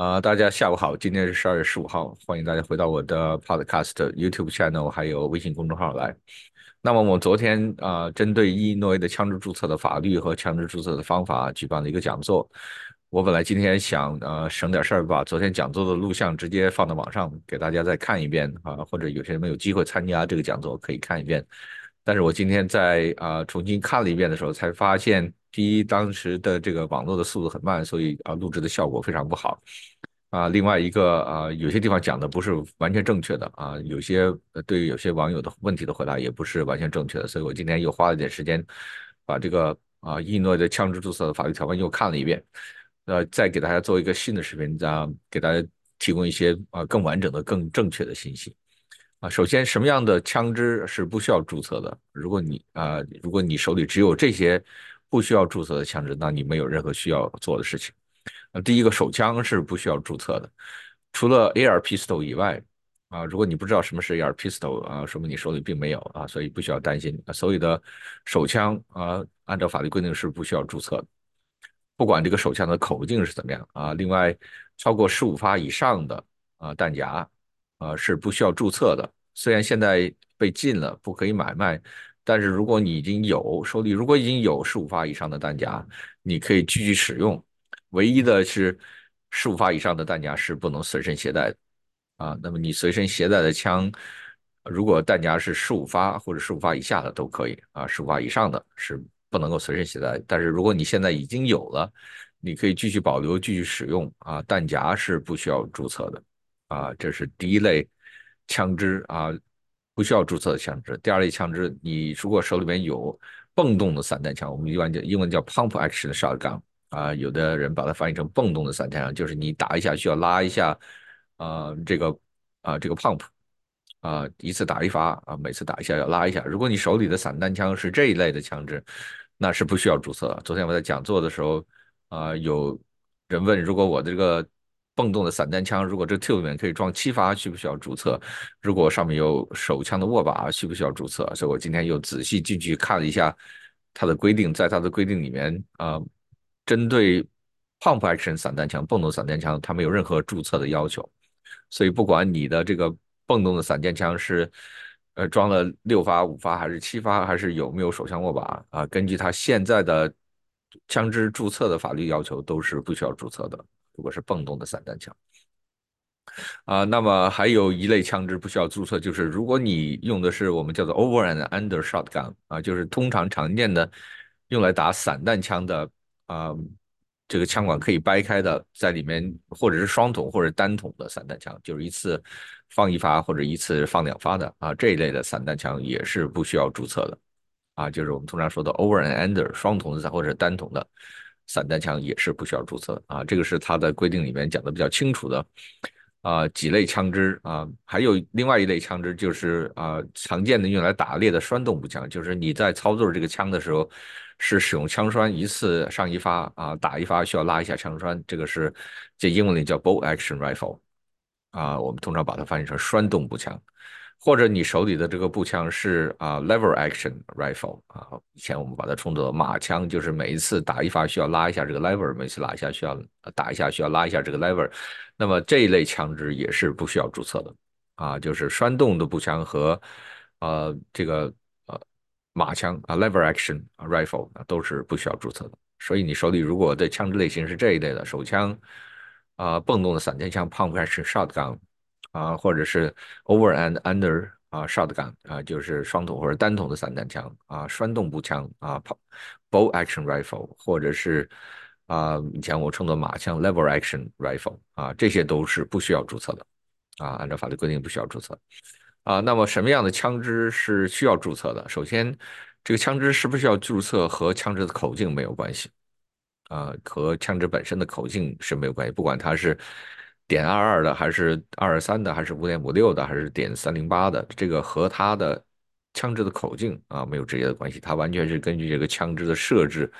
啊、大家下午好，今天是十二月十五号，欢迎大家回到我的 Podcast YouTube channel 还有微信公众号来。那么我昨天啊、针对伊诺伊的枪支注册的法律和枪支注册的方法举办了一个讲座。我本来今天想呃省点事儿，把昨天讲座的录像直接放到网上给大家再看一遍啊，或者有些人没有机会参加这个讲座可以看一遍。但是我今天在啊、重新看了一遍的时候，才发现，第一，当时的这个网络的速度很慢，所以啊、录制的效果非常不好。啊，另外一个啊，有些地方讲的不是完全正确的啊，有些对于有些网友的问题的回答也不是完全正确的，所以我今天又花了点时间，把这个啊伊诺的枪支注册的法律条文又看了一遍，呃，再给大家做一个新的视频，啊，给大家提供一些啊更完整的、更正确的信息。啊，首先，什么样的枪支是不需要注册的？如果你啊，如果你手里只有这些不需要注册的枪支，那你没有任何需要做的事情。那第一个手枪是不需要注册的，除了 AR pistol 以外，啊，如果你不知道什么是 AR pistol 啊，说明你手里并没有啊，所以不需要担心。啊所有的手枪啊，按照法律规定是不需要注册的，不管这个手枪的口径是怎么样啊。另外，超过十五发以上的啊弹夹啊是不需要注册的，虽然现在被禁了，不可以买卖。但是如果你已经有手里如果已经有十五发以上的弹夹，你可以继续使用。唯一的是，十五发以上的弹夹是不能随身携带的啊。那么你随身携带的枪，如果弹夹是十五发或者十五发以下的都可以啊，十五发以上的是不能够随身携带。但是如果你现在已经有了，你可以继续保留、继续使用啊。弹夹是不需要注册的啊，这是第一类枪支啊，不需要注册的枪支。第二类枪支，你如果手里面有蹦动的散弹枪，我们一般叫英文叫 pump action shotgun。啊，有的人把它翻译成蹦动的散弹枪，就是你打一下需要拉一下，啊，这个啊这个 pump，啊一次打一发啊，每次打一下要拉一下。如果你手里的散弹枪是这一类的枪支，那是不需要注册。昨天我在讲座的时候，啊有人问，如果我这个蹦动的散弹枪，如果这 tube 里面可以装七发，需不需要注册？如果上面有手枪的握把，需不需要注册？所以我今天又仔细进去看了一下它的规定，在它的规定里面啊。针对 pump action 散弹枪、蹦动散弹枪，它没有任何注册的要求，所以不管你的这个蹦动的散弹枪是呃装了六发、五发还是七发，还是有没有手枪握把啊，根据它现在的枪支注册的法律要求，都是不需要注册的。如果是蹦动的散弹枪啊，那么还有一类枪支不需要注册，就是如果你用的是我们叫做 over and under shotgun 啊，就是通常常见的用来打散弹枪的。啊，这个枪管可以掰开的，在里面或者是双筒或者单筒的散弹枪，就是一次放一发或者一次放两发的啊，这一类的散弹枪也是不需要注册的啊，就是我们通常说的 over and under 双筒的或者单筒的散弹枪也是不需要注册啊，这个是它的规定里面讲的比较清楚的啊几类枪支啊，还有另外一类枪支就是啊常见的用来打猎的栓动步枪，就是你在操作这个枪的时候。是使用枪栓一次上一发啊，打一发需要拉一下枪栓，这个是这英文里叫 bolt action rifle 啊，我们通常把它翻译成栓动步枪，或者你手里的这个步枪是啊 lever action rifle 啊，以前我们把它称作马枪，就是每一次打一发需要拉一下这个 lever，每次拉一下需要打一下需要拉一下这个 lever，那么这一类枪支也是不需要注册的啊，就是栓动的步枪和呃这个呃。马枪啊，lever action rifle，都是不需要注册的。所以你手里如果的枪支类型是这一类的手枪啊，蹦动的散弹枪 pump action shotgun 啊，或者是 over and under 啊 shotgun 啊，就是双筒或者单筒的散弹枪啊，栓动步枪啊，bolt action rifle 或者是啊，以前我称作马枪 lever action rifle 啊，这些都是不需要注册的啊，按照法律规定不需要注册。啊，那么什么样的枪支是需要注册的？首先，这个枪支是不是要注册和枪支的口径没有关系，啊，和枪支本身的口径是没有关系。不管它是点二二的，还是二二三的，还是五点五六的，还是点三零八的，这个和它的枪支的口径啊没有直接的关系，它完全是根据这个枪支的设置。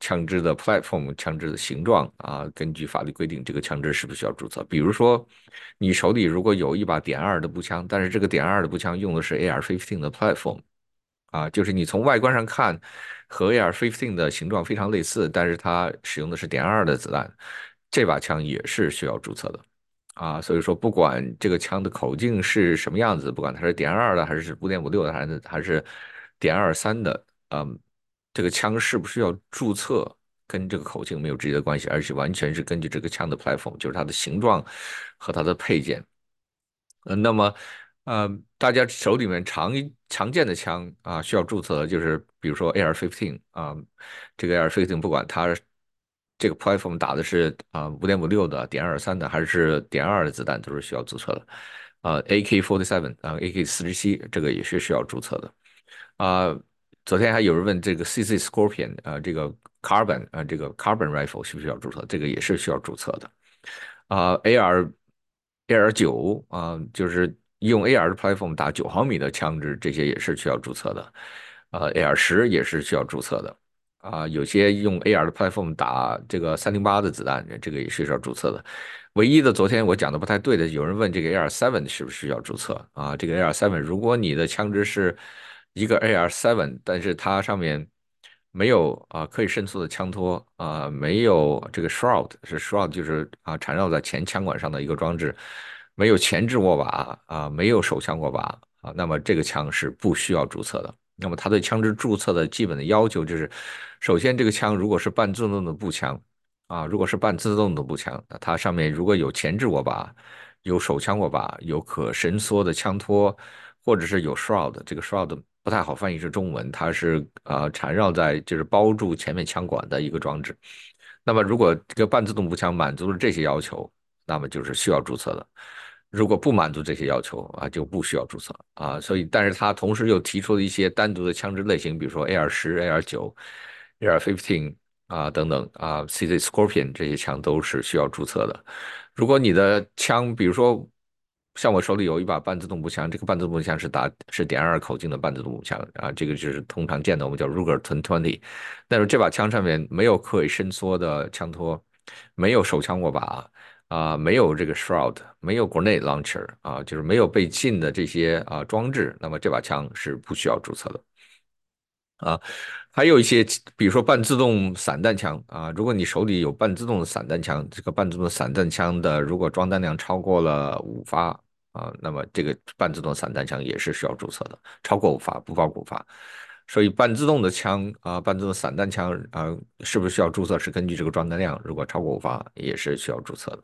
枪支的 platform，枪支的形状啊，根据法律规定，这个枪支是不是需要注册？比如说，你手里如果有一把点二的步枪，但是这个点二的步枪用的是 AR-15 的 platform，啊，就是你从外观上看和 AR-15 的形状非常类似，但是它使用的是点二的子弹，这把枪也是需要注册的。啊，所以说不管这个枪的口径是什么样子，不管它是点二的还是五点五六的，还是还是点二三的，嗯，这个枪是不是要注册，跟这个口径没有直接的关系，而且完全是根据这个枪的 platform，就是它的形状和它的配件。嗯，那么，呃，大家手里面常常见的枪啊，需要注册的就是比如说 AR-15 啊，这个 AR-15 不管它。这个 platform 打的是啊五点五六的点二三的还是点二的子弹都是需要注册的，啊 AK forty seven 啊 AK 四十七这个也是需要注册的，啊昨天还有人问这个 CC Scorpion 啊这个 carbon 啊这个 carbon rifle 需不需要注册？这个也是需要注册的，啊 AR AR 九啊就是用 AR 的 platform 打九毫米的枪支这些也是需要注册的，啊 AR 十也是需要注册的。啊，有些用 AR 的 platform 打这个三零八的子弹，这个也是需要注册的。唯一的，昨天我讲的不太对的，有人问这个 AR seven 是不是需要注册啊？这个 AR seven，如果你的枪支是一个 AR seven，但是它上面没有啊可以伸缩的枪托啊，没有这个 shroud，是 shroud 就是啊缠绕在前枪管上的一个装置，没有前置握把啊，没有手枪握把啊，那么这个枪是不需要注册的。那么它对枪支注册的基本的要求就是，首先这个枪如果是半自动的步枪，啊，如果是半自动的步枪，那它上面如果有前置握把、有手枪握把、有可伸缩的枪托，或者是有 shroud，这个 shroud 不太好翻译是中文，它是呃缠绕在就是包住前面枪管的一个装置。那么如果这个半自动步枪满足了这些要求，那么就是需要注册的。如果不满足这些要求啊，就不需要注册啊。所以，但是他同时又提出了一些单独的枪支类型，比如说 AR 十、AR 九、AR fifteen 啊等等啊，CZ Scorpion 这些枪都是需要注册的。如果你的枪，比如说像我手里有一把半自动步枪，这个半自动步枪是打是点二口径的半自动步枪啊，这个就是通常见的，我们叫 Ruger 1020。但是这把枪上面没有可以伸缩的枪托，没有手枪握把。啊，没有这个 shroud，没有 grenade launcher 啊，就是没有被禁的这些啊装置，那么这把枪是不需要注册的。啊，还有一些，比如说半自动散弹枪啊，如果你手里有半自动的散弹枪，这个半自动散弹枪的如果装弹量超过了五发啊，那么这个半自动散弹枪也是需要注册的，超过五发不包括五发。所以半自动的枪啊，半自动散弹枪啊，是不是需要注册？是根据这个装弹量，如果超过五发也是需要注册的。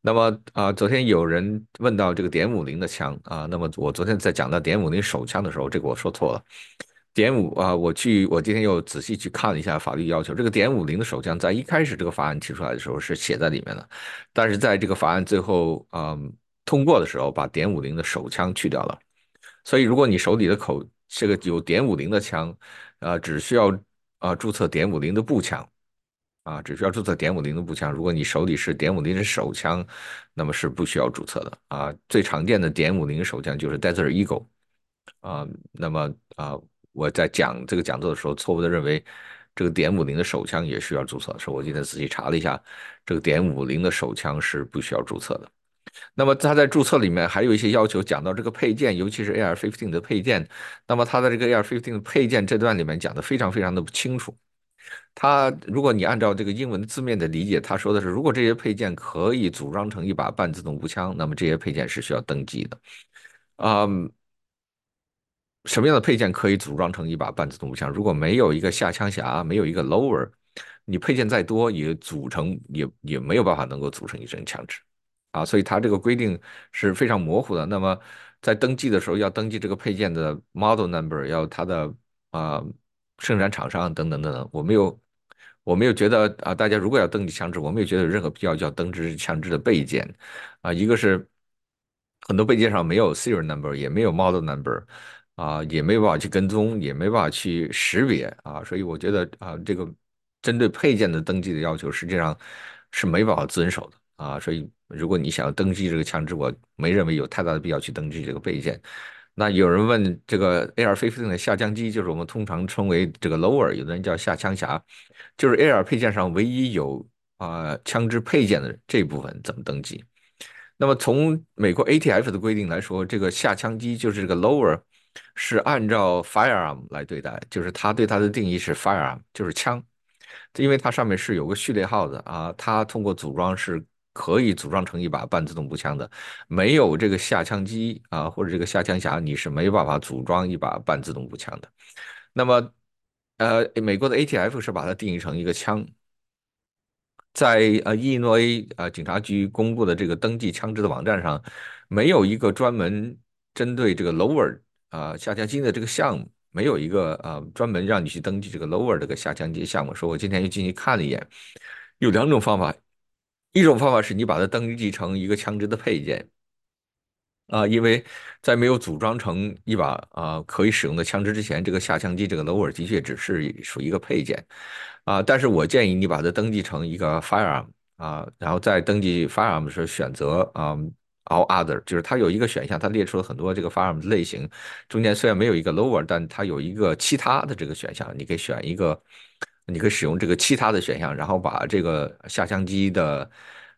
那么啊，昨天有人问到这个点五零的枪啊，那么我昨天在讲到点五零手枪的时候，这个我说错了。点五啊，我去，我今天又仔细去看了一下法律要求，这个点五零的手枪在一开始这个法案提出来的时候是写在里面的，但是在这个法案最后啊通过的时候，把点五零的手枪去掉了。所以如果你手里的口这个有点五零的枪，啊，只需要啊注册点五零的步枪。啊，只需要注册点五零的步枪。如果你手里是点五零的手枪，那么是不需要注册的啊。最常见的点五零手枪就是 Desert Eagle 啊。那么啊，我在讲这个讲座的时候，错误的认为这个点五零的手枪也需要注册，所以我今天仔细查了一下，这个点五零的手枪是不需要注册的。那么它在注册里面还有一些要求，讲到这个配件，尤其是 AR-15 的配件。那么它在这个 AR-15 的配件这段里面讲的非常非常的不清楚。它，如果你按照这个英文字面的理解，他说的是，如果这些配件可以组装成一把半自动步枪，那么这些配件是需要登记的。啊，什么样的配件可以组装成一把半自动步枪？如果没有一个下枪匣，没有一个 lower，你配件再多，也组成也也没有办法能够组成一支枪支。啊，所以它这个规定是非常模糊的。那么在登记的时候，要登记这个配件的 model number，要它的啊。生产厂商等等等等，我没有，我没有觉得啊，大家如果要登记枪支，我没有觉得有任何必要要登记枪支的备件啊。一个是很多备件上没有 serial number，也没有 model number，啊，也没办法去跟踪，也没办法去识别啊。所以我觉得啊，这个针对配件的登记的要求，实际上是没办法遵守的啊。所以如果你想要登记这个枪支，我没认为有太大的必要去登记这个备件。那有人问这个 AR-15 的下枪机，就是我们通常称为这个 lower，有的人叫下枪匣，就是 AR 配件上唯一有啊枪支配件的这部分怎么登记？那么从美国 ATF 的规定来说，这个下枪机就是这个 lower，是按照 firearm 来对待，就是它对它的定义是 firearm，就是枪。因为它上面是有个序列号的啊，它通过组装是可以组装成一把半自动步枪的。没有这个下枪机啊，或者这个下枪匣，你是没办法组装一把半自动步枪的。那么，呃，美国的 ATF 是把它定义成一个枪。在呃，伊利诺伊呃警察局公布的这个登记枪支的网站上，没有一个专门针对这个 lower 啊下枪机的这个项目，没有一个呃专门让你去登记这个 lower 这个下枪机项目。说我今天又进去看了一眼，有两种方法，一种方法是你把它登记成一个枪支的配件。啊，因为在没有组装成一把啊可以使用的枪支之前，这个下枪机这个 lower 的确只是属于一个配件，啊，但是我建议你把它登记成一个 firearm 啊，然后在登记 firearm 时选择啊 all other，就是它有一个选项，它列出了很多这个 firearm 类型，中间虽然没有一个 lower，但它有一个其他的这个选项，你可以选一个，你可以使用这个其他的选项，然后把这个下枪机的。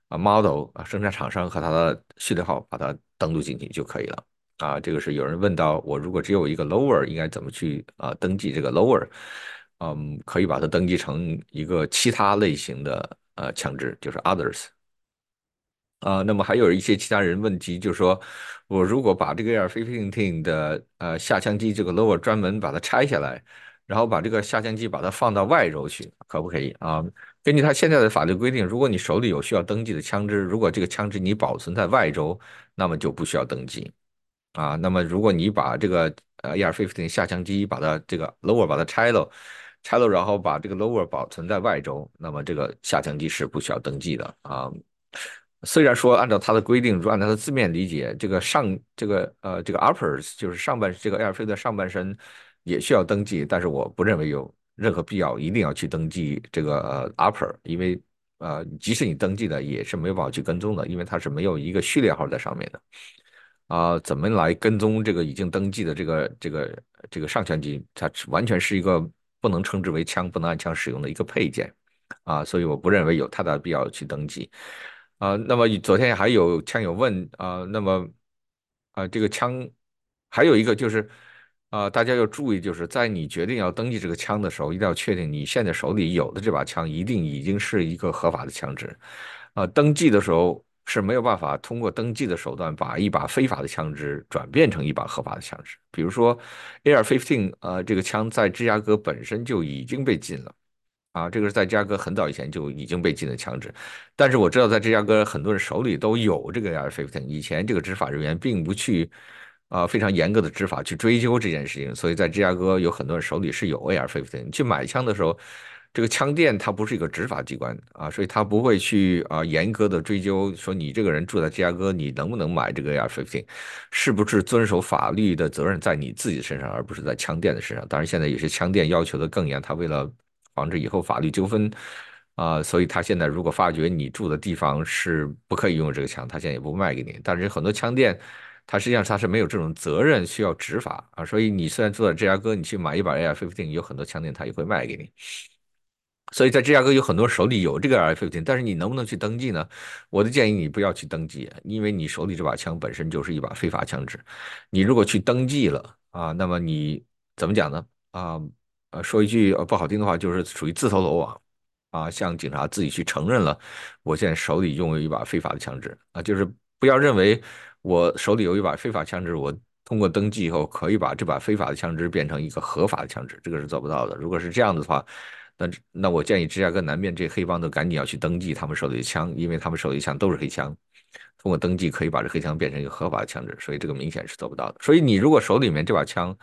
啊，model 啊，生产厂商和它的序列号把它登录进去就可以了。啊，这个是有人问到我，如果只有一个 lower，应该怎么去啊登记这个 lower？嗯，可以把它登记成一个其他类型的呃枪支，就是 others。啊，那么还有一些其他人问题，就是说我如果把这个 AR-15 的呃下枪机这个 lower 专门把它拆下来，然后把这个下枪机把它放到外轴去，可不可以啊？根据他现在的法律规定，如果你手里有需要登记的枪支，如果这个枪支你保存在外州，那么就不需要登记啊。那么如果你把这个呃 AR-15 下枪机把它这个 lower 把它拆了，拆了然后把这个 lower 保存在外州，那么这个下枪机是不需要登记的啊。虽然说按照它的规定，如按照它字面理解，这个上这个呃这个 uppers 就是上半这个 AR-15 的上半身也需要登记，但是我不认为有。任何必要一定要去登记这个呃 upper，因为呃即使你登记的也是没有办法去跟踪的，因为它是没有一个序列号在上面的啊。怎么来跟踪这个已经登记的这个这个这个上枪机？它完全是一个不能称之为枪、不能按枪使用的一个配件啊，所以我不认为有太大的必要去登记啊。那么昨天还有枪友问啊，那么啊这个枪还有一个就是。啊，大家要注意，就是在你决定要登记这个枪的时候，一定要确定你现在手里有的这把枪一定已经是一个合法的枪支。啊，登记的时候是没有办法通过登记的手段把一把非法的枪支转变成一把合法的枪支。比如说，AR-15，呃，这个枪在芝加哥本身就已经被禁了。啊，这个是在芝加哥很早以前就已经被禁的枪支。但是我知道在芝加哥很多人手里都有这个 AR-15，以前这个执法人员并不去。啊，非常严格的执法去追究这件事情，所以在芝加哥有很多人手里是有 AR-15。你去买枪的时候，这个枪店它不是一个执法机关啊，所以他不会去啊严格的追究说你这个人住在芝加哥，你能不能买这个 AR-15，是不是遵守法律的责任在你自己身上，而不是在枪店的身上。当然，现在有些枪店要求的更严，他为了防止以后法律纠纷啊，所以他现在如果发觉你住的地方是不可以拥有这个枪，他现在也不卖给你。但是很多枪店。它实际上它是没有这种责任需要执法啊，所以你虽然住在芝加哥，你去买一把 AR fifteen，有很多枪店他也会卖给你。所以在芝加哥有很多手里有这个 AR fifteen，但是你能不能去登记呢？我的建议你不要去登记，因为你手里这把枪本身就是一把非法枪支。你如果去登记了啊，那么你怎么讲呢？啊，呃，说一句不好听的话，就是属于自投罗网啊，向警察自己去承认了，我现在手里拥有一把非法的枪支啊，就是不要认为。我手里有一把非法枪支，我通过登记以后可以把这把非法的枪支变成一个合法的枪支，这个是做不到的。如果是这样子的话，那那我建议芝加哥南边这黑帮都赶紧要去登记他们手里的枪，因为他们手里的枪都是黑枪，通过登记可以把这黑枪变成一个合法的枪支，所以这个明显是做不到的。所以你如果手里面这把枪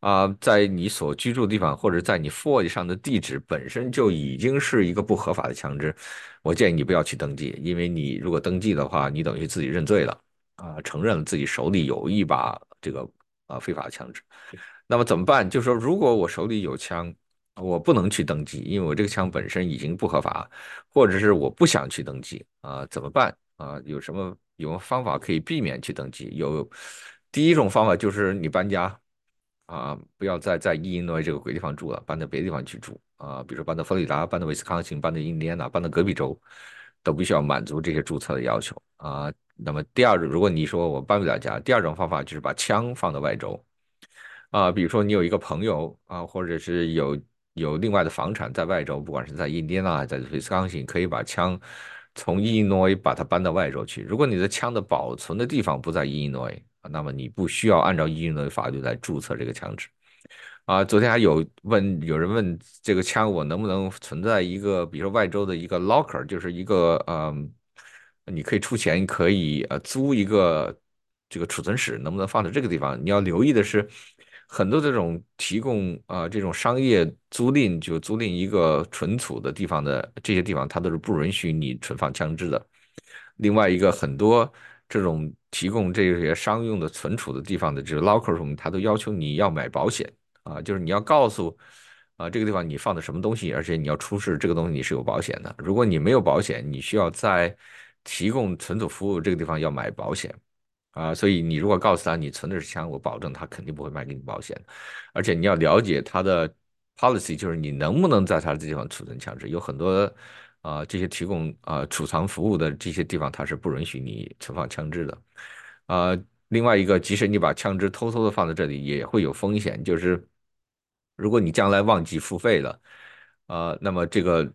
啊，在你所居住的地方或者在你 Forge 上的地址本身就已经是一个不合法的枪支，我建议你不要去登记，因为你如果登记的话，你等于自己认罪了。啊，承认了自己手里有一把这个啊非法枪支，那么怎么办？就是说，如果我手里有枪，我不能去登记，因为我这个枪本身已经不合法，或者是我不想去登记啊，怎么办？啊，有什么有方法可以避免去登记？有第一种方法就是你搬家啊，不要再在伊利诺这个鬼地方住了，搬到别的地方去住啊，比如说搬到佛罗里达、搬到威斯康星、搬到印第安纳、搬到隔壁州，都必须要满足这些注册的要求啊。那么第二种，如果你说我搬不了家，第二种方法就是把枪放到外州，啊，比如说你有一个朋友啊，或者是有有另外的房产在外州，不管是在印第安纳还是在威斯康星，可以把枪从伊利诺伊把它搬到外州去。如果你的枪的保存的地方不在伊利诺伊，那么你不需要按照伊利诺伊法律来注册这个枪支。啊，昨天还有问有人问这个枪我能不能存在一个，比如说外州的一个 locker，就是一个嗯，你可以出钱可以呃租一个这个储存室，能不能放在这个地方？你要留意的是。很多这种提供啊这种商业租赁，就租赁一个存储的地方的这些地方，它都是不允许你存放枪支的。另外一个，很多这种提供这些商用的存储的地方的这个 locker room，它都要求你要买保险啊，就是你要告诉啊这个地方你放的什么东西，而且你要出示这个东西你是有保险的。如果你没有保险，你需要在提供存储服务这个地方要买保险。啊，所以你如果告诉他你存的是枪，我保证他肯定不会卖给你保险。而且你要了解他的 policy，就是你能不能在他的地方储存枪支。有很多啊，这些提供啊储藏服务的这些地方，他是不允许你存放枪支的。啊，另外一个，即使你把枪支偷偷的放在这里，也会有风险，就是如果你将来忘记付费了，啊，那么这个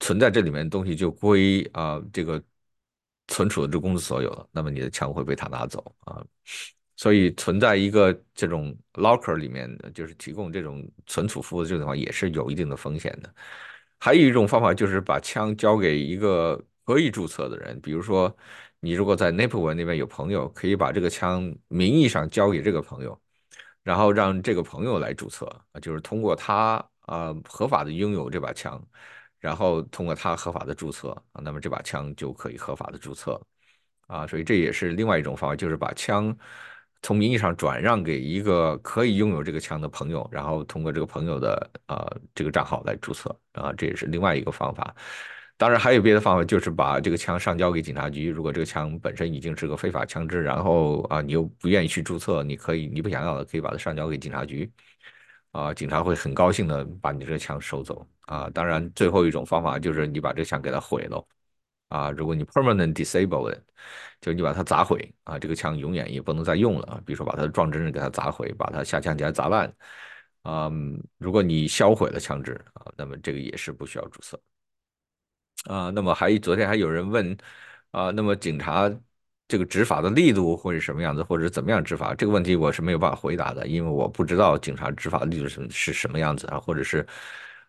存在这里面的东西就归啊这个。存储的这公司所有了，那么你的枪会被他拿走啊，所以存在一个这种 locker 里面的，就是提供这种存储服务的这种地方也是有一定的风险的。还有一种方法就是把枪交给一个可以注册的人，比如说你如果在 n a p l e 那边有朋友，可以把这个枪名义上交给这个朋友，然后让这个朋友来注册，就是通过他啊合法的拥有这把枪。然后通过他合法的注册啊，那么这把枪就可以合法的注册啊，所以这也是另外一种方法，就是把枪从名义上转让给一个可以拥有这个枪的朋友，然后通过这个朋友的啊这个账号来注册啊，这也是另外一个方法。当然还有别的方法，就是把这个枪上交给警察局。如果这个枪本身已经是个非法枪支，然后啊你又不愿意去注册，你可以你不想要的可以把它上交给警察局。啊，警察会很高兴的把你这个枪收走啊！当然，最后一种方法就是你把这个枪给它毁了啊！如果你 permanent disable it，就你把它砸毁啊，这个枪永远也不能再用了。比如说把它的装帧给它砸毁，把它下枪钳砸烂啊！如果你销毁了枪支啊，那么这个也是不需要注册啊。那么还昨天还有人问啊，那么警察。这个执法的力度会是什么样子，或者怎么样执法？这个问题我是没有办法回答的，因为我不知道警察执法力度是是什么样子啊，或者是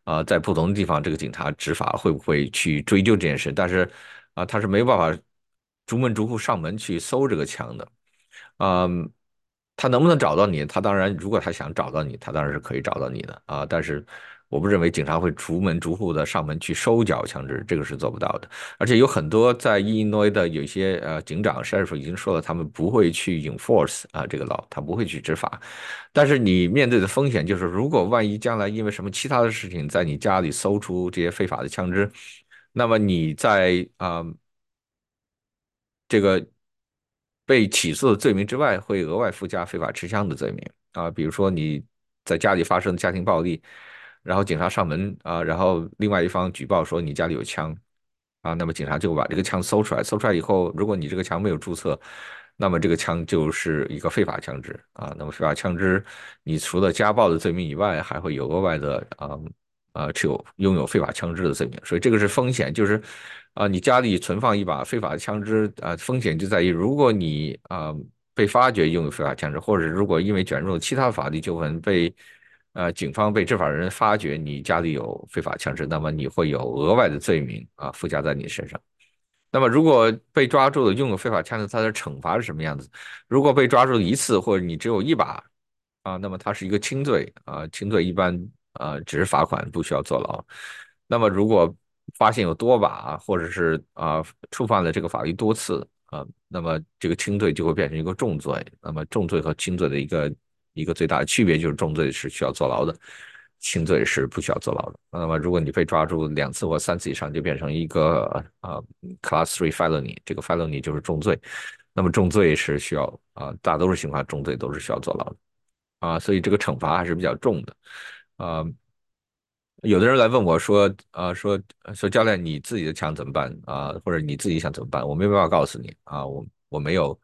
啊，在不同的地方，这个警察执法会不会去追究这件事？但是啊，他是没有办法逐门逐户上门去搜这个枪的，嗯，他能不能找到你？他当然，如果他想找到你，他当然是可以找到你的啊，但是。我不认为警察会逐门逐户的上门去收缴枪支，这个是做不到的。而且有很多在伊利诺伊的有些呃警长、sheriff 已经说了，他们不会去 enforce 啊这个 law，他不会去执法。但是你面对的风险就是，如果万一将来因为什么其他的事情在你家里搜出这些非法的枪支，那么你在啊这个被起诉的罪名之外，会额外附加非法持枪的罪名啊，比如说你在家里发生家庭暴力。然后警察上门啊，然后另外一方举报说你家里有枪啊，那么警察就把这个枪搜出来，搜出来以后，如果你这个枪没有注册，那么这个枪就是一个非法枪支啊。那么非法枪支，你除了家暴的罪名以外，还会有额外的啊啊持有拥有非法枪支的罪名。所以这个是风险，就是啊你家里存放一把非法的枪支啊，风险就在于如果你啊被发觉拥有非法枪支，或者如果因为卷入其他法律纠纷被。呃，警方被执法人员发觉你家里有非法枪支，那么你会有额外的罪名啊附加在你身上。那么如果被抓住了拥有非法枪支，它的惩罚是什么样子？如果被抓住一次或者你只有一把啊，那么它是一个轻罪啊，轻罪一般啊只是罚款，不需要坐牢。那么如果发现有多把或者是啊触犯了这个法律多次啊，那么这个轻罪就会变成一个重罪。那么重罪和轻罪的一个。一个最大的区别就是重罪是需要坐牢的，轻罪是不需要坐牢的。那么如果你被抓住两次或三次以上，就变成一个啊 Class Three Felony，这个 Felony 就是重罪。那么重罪是需要啊，大多数情况重罪都是需要坐牢的啊，所以这个惩罚还是比较重的啊。有的人来问我说啊，说说教练你自己的枪怎么办啊？或者你自己想怎么办？我没办法告诉你啊，我我没有。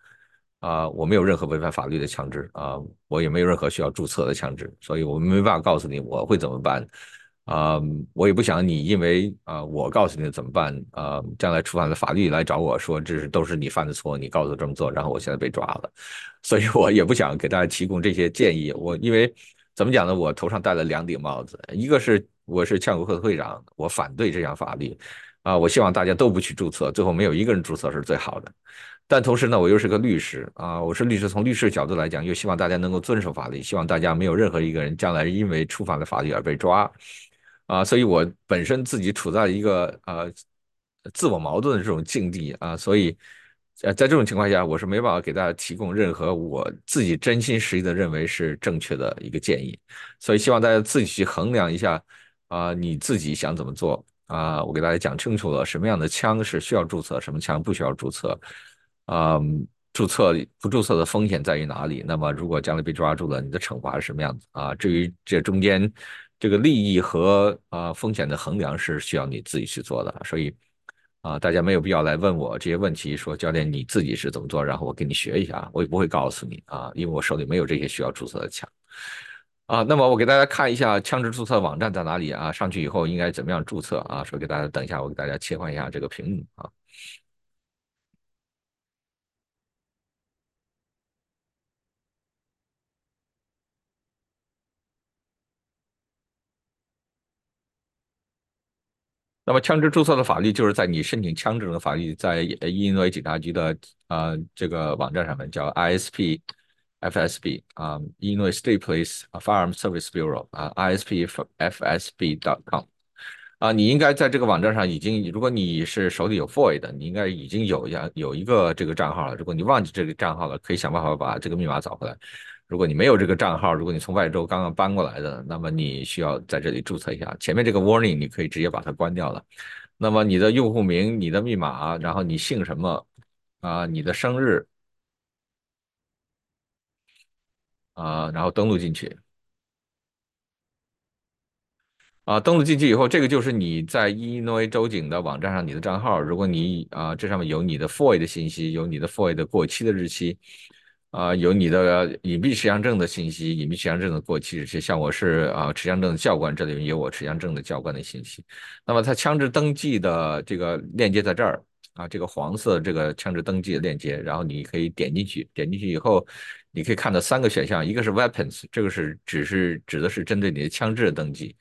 啊，我没有任何违反法律的枪支啊，我也没有任何需要注册的枪支，所以我没办法告诉你我会怎么办啊、我也不想你因为啊、我告诉你怎么办，啊，将来触犯了法律来找我说这是都是你犯的错，你告诉我这么做，然后我现在被抓了，所以我也不想给大家提供这些建议。我因为怎么讲呢？我头上戴了两顶帽子，一个是我是呛国会的会长，我反对这项法律，啊，我希望大家都不去注册，最后没有一个人注册是最好的。但同时呢，我又是个律师啊，我是律师，从律师角度来讲，又希望大家能够遵守法律，希望大家没有任何一个人将来因为触犯了法律而被抓。啊，所以我本身自己处在一个呃自我矛盾的这种境地啊，所以呃在这种情况下，我是没办法给大家提供任何我自己真心实意的认为是正确的一个建议，所以希望大家自己去衡量一下啊，你自己想怎么做啊，我给大家讲清楚了，什么样的枪是需要注册，什么枪不需要注册，啊。注册不注册的风险在于哪里？那么如果将来被抓住了，你的惩罚是什么样子啊？至于这中间。这个利益和啊风险的衡量是需要你自己去做的，所以啊大家没有必要来问我这些问题，说教练你自己是怎么做，然后我给你学一下，我也不会告诉你啊，因为我手里没有这些需要注册的枪啊。那么我给大家看一下枪支注册网站在哪里啊？上去以后应该怎么样注册啊？说给大家等一下，我给大家切换一下这个屏幕啊。那么枪支注册的法律就是在你申请枪支的法律，在伊利诺伊警察局的啊这个网站上面叫 ISP FSB 啊，Illinois State Police Firearm Service Bureau 啊，ISPFSB.com 啊，你应该在这个网站上已经，如果你是手里有 FOID 的，你应该已经有呀有一个这个账号了。如果你忘记这个账号了，可以想办法把这个密码找回来。如果你没有这个账号，如果你从外州刚刚搬过来的，那么你需要在这里注册一下。前面这个 warning 你可以直接把它关掉了。那么你的用户名、你的密码，然后你姓什么啊？你的生日啊，然后登录进去。啊，登录进去以后，这个就是你在伊利诺伊州警的网站上你的账号。如果你啊，这上面有你的 FOI 的信息，有你的 FOI 的过期的日期。啊，有你的隐蔽持枪证的信息，隐蔽持枪证的过期日期，像我是啊持枪证的教官，这里面有我持枪证的教官的信息。那么它枪支登记的这个链接在这儿啊，这个黄色这个枪支登记的链接，然后你可以点进去，点进去以后，你可以看到三个选项，一个是 weapons，这个是只是指的是针对你的枪支的登记；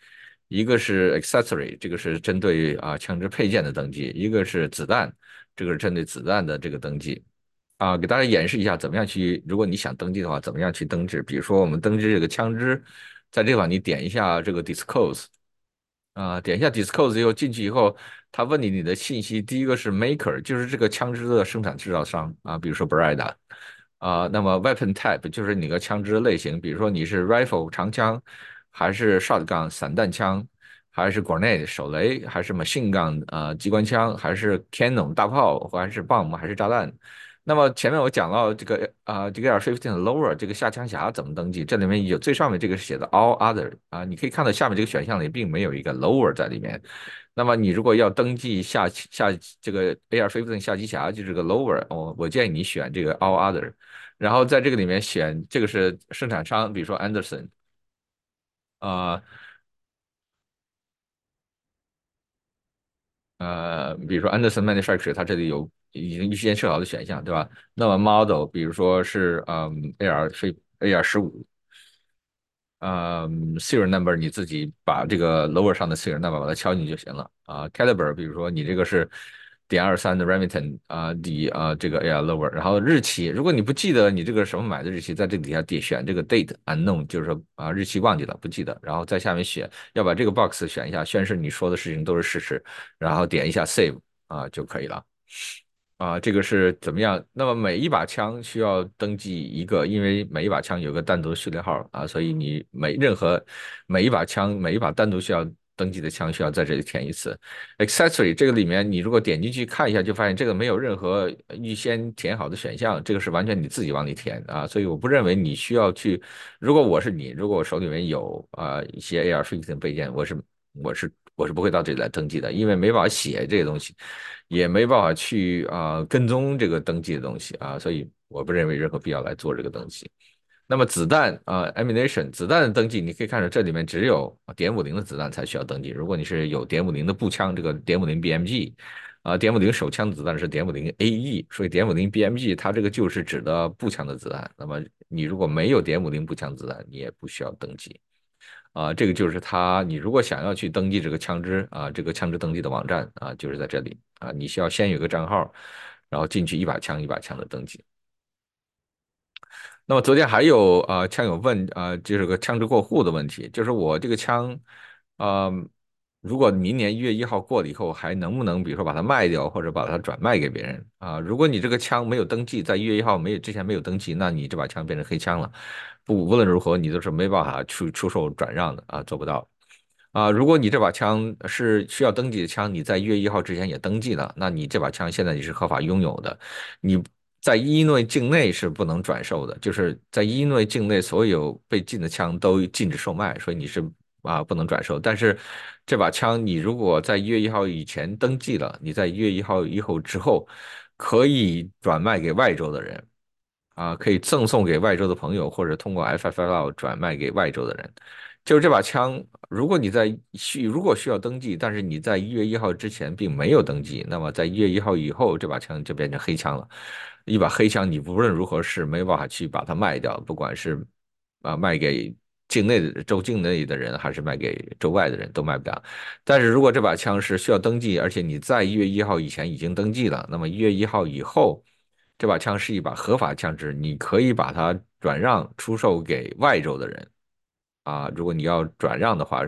一个是 accessory，这个是针对啊枪支配件的登记；一个是子弹，这个是针对子弹的这个登记。啊，给大家演示一下怎么样去，如果你想登记的话，怎么样去登记？比如说我们登记这个枪支，在这块你点一下这个 disclose，啊，点一下 disclose 以后进去以后，他问你你的信息，第一个是 maker，就是这个枪支的生产制造商啊，比如说 Breda，啊，那么 weapon type 就是你个枪支类型，比如说你是 rifle 长枪，还是 shotgun 散弹枪，还是 grenade 手雷，还是 machine gun 啊机关枪，还是 cannon 大炮，还是 bomb 还是炸弹？那么前面我讲到这个啊，这个 AR-15 的 lower 这个下枪匣怎么登记？这里面有最上面这个是写的 all other 啊，你可以看到下面这个选项里并没有一个 lower 在里面。那么你如果要登记下下这个 AR-15 下机匣，就是个 lower，我我建议你选这个 all other，然后在这个里面选这个是生产商，比如说 Anderson 啊。呃，比如说 Anderson Manufacturer，它这里有已经预先设好的选项，对吧？那么 Model，比如说是嗯 AR 是 AR 十五，嗯 Serial Number，你自己把这个 Lower 上的 Serial Number 把它敲进去就行了啊。Caliber，比如说你这个是。点二三的 Remington 啊，底啊这个 AR Lower，然后日期，如果你不记得你这个什么买的日期，在这底下点选这个 Date Unknown，就是说啊日期忘记了不记得，然后在下面选要把这个 box 选一下，宣誓你说的事情都是事实，然后点一下 Save 啊就可以了。啊，这个是怎么样？那么每一把枪需要登记一个，因为每一把枪有个单独序列号啊，所以你每任何每一把枪每一把单独需要。登记的枪需要在这里填一次，accessory 这个里面你如果点进去看一下，就发现这个没有任何预先填好的选项，这个是完全你自己往里填啊，所以我不认为你需要去。如果我是你，如果我手里面有啊一些 AR-15 备件，我是我是我是不会到这里来登记的，因为没办法写这些东西，也没办法去啊跟踪这个登记的东西啊，所以我不认为任何必要来做这个登记。那么子弹啊，ammunition 子弹的登记，你可以看到这里面只有点五零的子弹才需要登记。如果你是有点五零的步枪，这个点五零 BMG 啊，点五零手枪子弹是点五零 AE，所以点五零 BMG 它这个就是指的步枪的子弹。那么你如果没有点五零步枪子弹，你也不需要登记。啊，这个就是他。你如果想要去登记这个枪支啊，这个枪支登记的网站啊，就是在这里啊。你需要先有个账号，然后进去一把枪一把枪的登记。那么昨天还有啊，枪友问啊，就是个枪支过户的问题，就是我这个枪啊，如果明年一月一号过了以后，还能不能比如说把它卖掉，或者把它转卖给别人啊？如果你这个枪没有登记，在一月一号没有之前没有登记，那你这把枪变成黑枪了。不，无论如何，你都是没办法去出售转让的啊，做不到啊。如果你这把枪是需要登记的枪，你在一月一号之前也登记了，那你这把枪现在你是合法拥有的。你在伊内境内是不能转售的，就是在伊内境内所有被禁的枪都禁止售卖，所以你是啊不能转售。但是这把枪你如果在一月一号以前登记了，你在一月一号以后之后可以转卖给外州的人。啊，可以赠送给外州的朋友，或者通过 FFL 转卖给外州的人。就是这把枪，如果你在需如果需要登记，但是你在一月一号之前并没有登记，那么在一月一号以后，这把枪就变成黑枪了。一把黑枪，你无论如何是没办法去把它卖掉，不管是啊卖给境内的州境内的人，还是卖给州外的人，都卖不了。但是如果这把枪是需要登记，而且你在一月一号以前已经登记了，那么一月一号以后。这把枪是一把合法枪支，你可以把它转让出售给外州的人，啊，如果你要转让的话，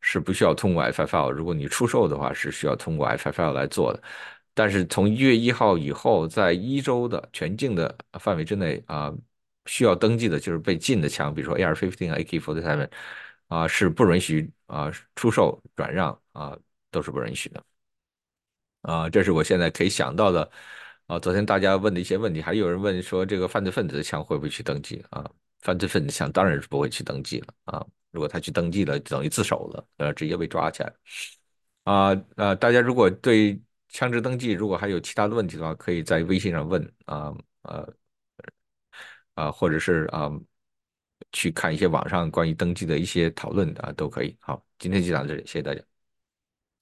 是不需要通过 FFL；如果你出售的话，是需要通过 FFL 来做的。但是从一月一号以后，在一州的全境的范围之内啊，需要登记的就是被禁的枪，比如说 AR-15、AK-47，啊，是不允许啊出售、转让啊，都是不允许的。啊，这是我现在可以想到的。啊，昨天大家问的一些问题，还有人问说这个犯罪分子的枪会不会去登记啊？犯罪分子枪当然是不会去登记了啊！如果他去登记了，等于自首了，呃，直接被抓起来。啊呃，大家如果对枪支登记如果还有其他的问题的话，可以在微信上问啊呃啊，或者是啊去看一些网上关于登记的一些讨论啊，都可以。好，今天就讲到这里，谢谢大家。